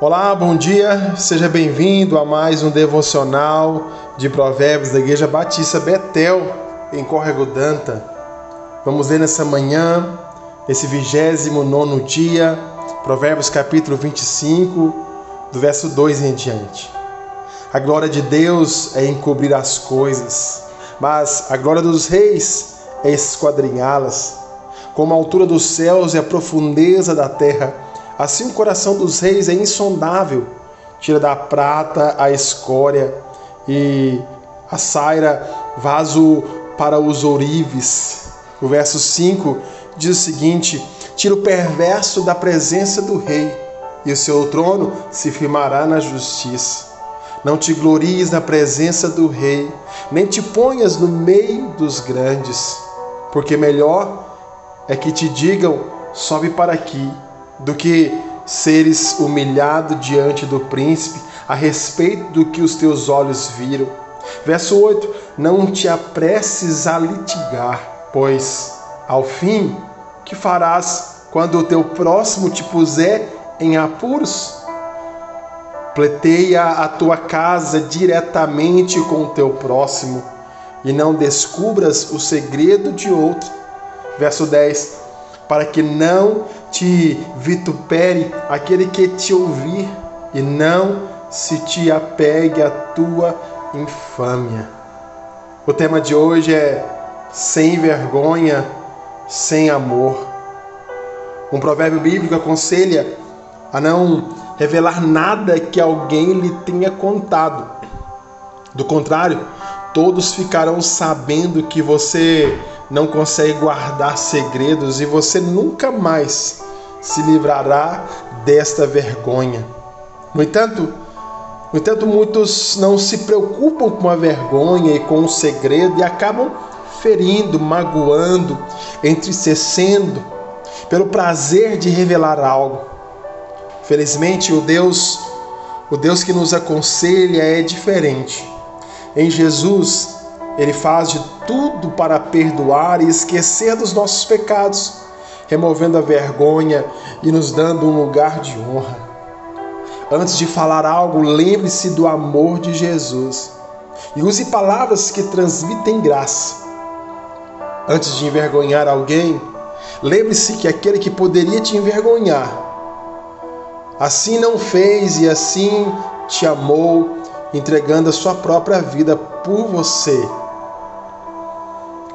Olá, bom dia, seja bem-vindo a mais um devocional de Provérbios da Igreja Batista Betel, em Córrego Danta. Vamos ler nessa manhã, esse 29 dia, Provérbios capítulo 25, do verso 2 em diante. A glória de Deus é encobrir as coisas, mas a glória dos reis é esquadrinhá-las. Como a altura dos céus e a profundeza da terra, Assim o coração dos reis é insondável, tira da prata a escória e a saira vaso para os ourives. O verso 5 diz o seguinte: tira o perverso da presença do rei, e o seu trono se firmará na justiça. Não te glories na presença do rei, nem te ponhas no meio dos grandes, porque melhor é que te digam: sobe para aqui do que seres humilhado diante do príncipe a respeito do que os teus olhos viram. Verso 8: Não te apresses a litigar, pois ao fim, que farás quando o teu próximo te puser em apuros? Pleiteia a tua casa diretamente com o teu próximo e não descubras o segredo de outro. Verso 10: Para que não te vitupere aquele que te ouvir, e não se te apegue à tua infâmia. O tema de hoje é sem vergonha, sem amor. Um provérbio bíblico aconselha a não revelar nada que alguém lhe tenha contado. Do contrário, todos ficarão sabendo que você não consegue guardar segredos e você nunca mais se livrará desta vergonha. No entanto, no entanto, muitos não se preocupam com a vergonha e com o segredo e acabam ferindo, magoando, entristecendo pelo prazer de revelar algo. Felizmente, o Deus, o Deus que nos aconselha é diferente. Em Jesus, ele faz de tudo para perdoar e esquecer dos nossos pecados removendo a vergonha e nos dando um lugar de honra. Antes de falar algo, lembre-se do amor de Jesus e use palavras que transmitem graça. Antes de envergonhar alguém, lembre-se que aquele que poderia te envergonhar, assim não fez e assim te amou, entregando a sua própria vida por você.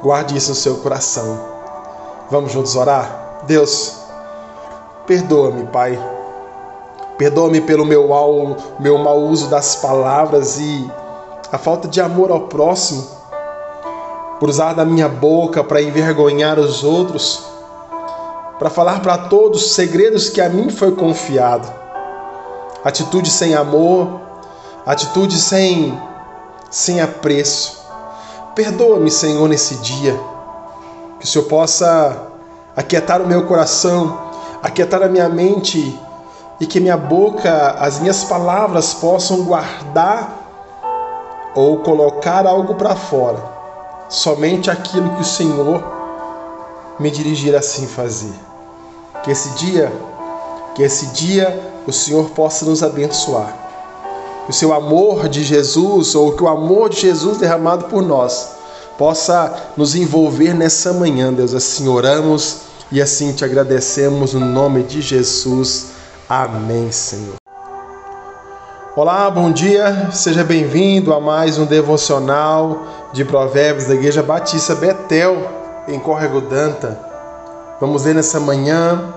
Guarde isso no seu coração. Vamos juntos orar? Deus, perdoa-me, Pai. Perdoa-me pelo meu meu mau uso das palavras e a falta de amor ao próximo, por usar da minha boca para envergonhar os outros, para falar para todos segredos que a mim foi confiado. Atitude sem amor, atitude sem sem apreço. Perdoa-me, Senhor, nesse dia. Que o Senhor possa aquietar o meu coração, aquietar a minha mente e que minha boca, as minhas palavras possam guardar ou colocar algo para fora, somente aquilo que o Senhor me dirigir assim fazer. Que esse dia, que esse dia o Senhor possa nos abençoar. Que o seu amor de Jesus ou que o amor de Jesus derramado por nós possa nos envolver nessa manhã, Deus. Assim oramos e assim te agradecemos no nome de Jesus. Amém, Senhor. Olá, bom dia, seja bem-vindo a mais um devocional de Provérbios da Igreja Batista Betel, em Córrego Danta. Vamos ler nessa manhã,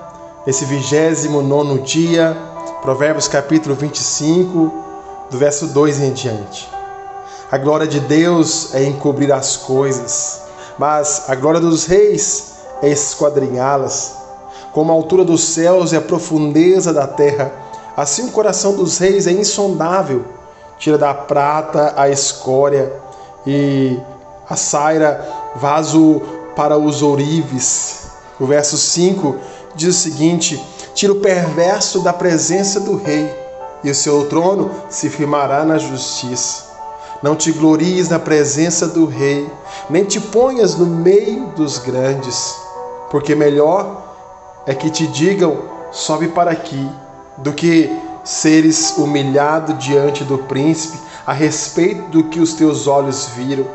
esse 29 dia, Provérbios capítulo 25, do verso 2 em diante. A glória de Deus é encobrir as coisas, mas a glória dos reis é esquadrinhá-las. Como a altura dos céus e a profundeza da terra, assim o coração dos reis é insondável, tira da prata a escória e a saira vaso para os ourives. O verso 5 diz o seguinte: tira o perverso da presença do rei, e o seu trono se firmará na justiça. Não te glories na presença do rei, nem te ponhas no meio dos grandes porque melhor é que te digam sobe para aqui, do que seres humilhado diante do príncipe a respeito do que os teus olhos viram.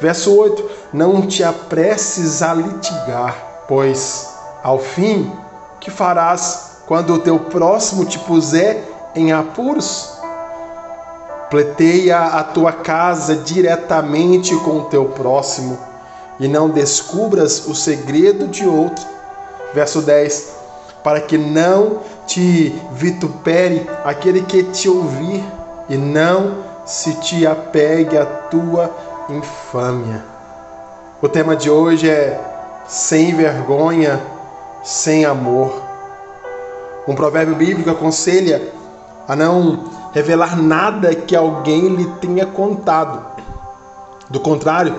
Verso 8: Não te apresses a litigar, pois, ao fim, que farás quando o teu próximo te puser em apuros? Pleiteia a tua casa diretamente com o teu próximo e não descubras o segredo de outro. Verso 10: Para que não te vitupere aquele que te ouvir e não se te apegue a tua infâmia. O tema de hoje é sem vergonha, sem amor. Um provérbio bíblico aconselha a não revelar nada que alguém lhe tenha contado. Do contrário,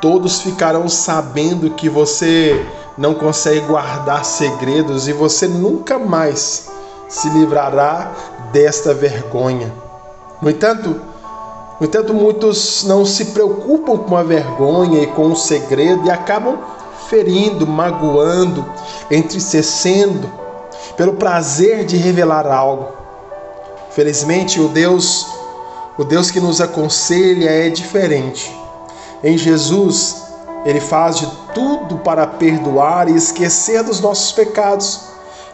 todos ficarão sabendo que você não consegue guardar segredos e você nunca mais se livrará desta vergonha. No entanto, no entanto, muitos não se preocupam com a vergonha e com o segredo e acabam ferindo, magoando, entristecendo, pelo prazer de revelar algo. Felizmente, o Deus, o Deus que nos aconselha é diferente. Em Jesus, ele faz de tudo para perdoar e esquecer dos nossos pecados,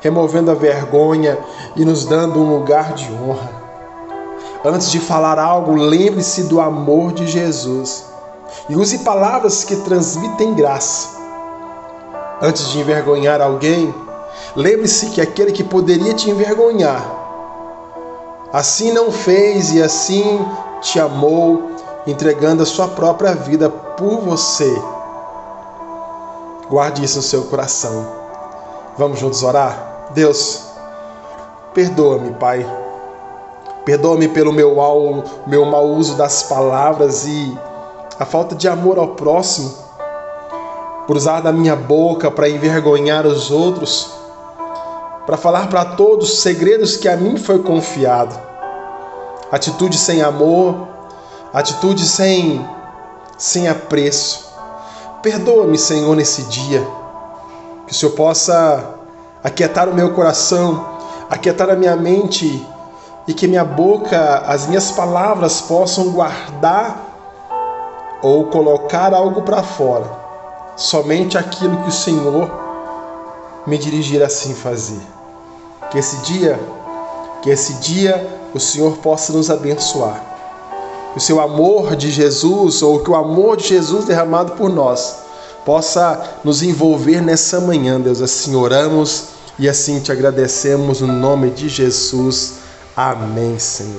removendo a vergonha e nos dando um lugar de honra. Antes de falar algo, lembre-se do amor de Jesus e use palavras que transmitem graça. Antes de envergonhar alguém, lembre-se que aquele que poderia te envergonhar Assim não fez e assim te amou, entregando a sua própria vida por você. Guarde isso no seu coração. Vamos juntos orar? Deus, perdoa-me, Pai. Perdoa-me pelo meu meu mau uso das palavras e a falta de amor ao próximo, por usar da minha boca para envergonhar os outros para falar para todos segredos que a mim foi confiado. Atitude sem amor, atitude sem sem apreço. Perdoa-me, Senhor, nesse dia. Que o Senhor possa aquietar o meu coração, aquietar a minha mente e que minha boca, as minhas palavras possam guardar ou colocar algo para fora. Somente aquilo que o Senhor me dirigir assim fazer. Que esse dia, que esse dia o Senhor possa nos abençoar. Que o seu amor de Jesus, ou que o amor de Jesus derramado por nós, possa nos envolver nessa manhã, Deus. Assim oramos e assim te agradecemos no nome de Jesus. Amém, Senhor.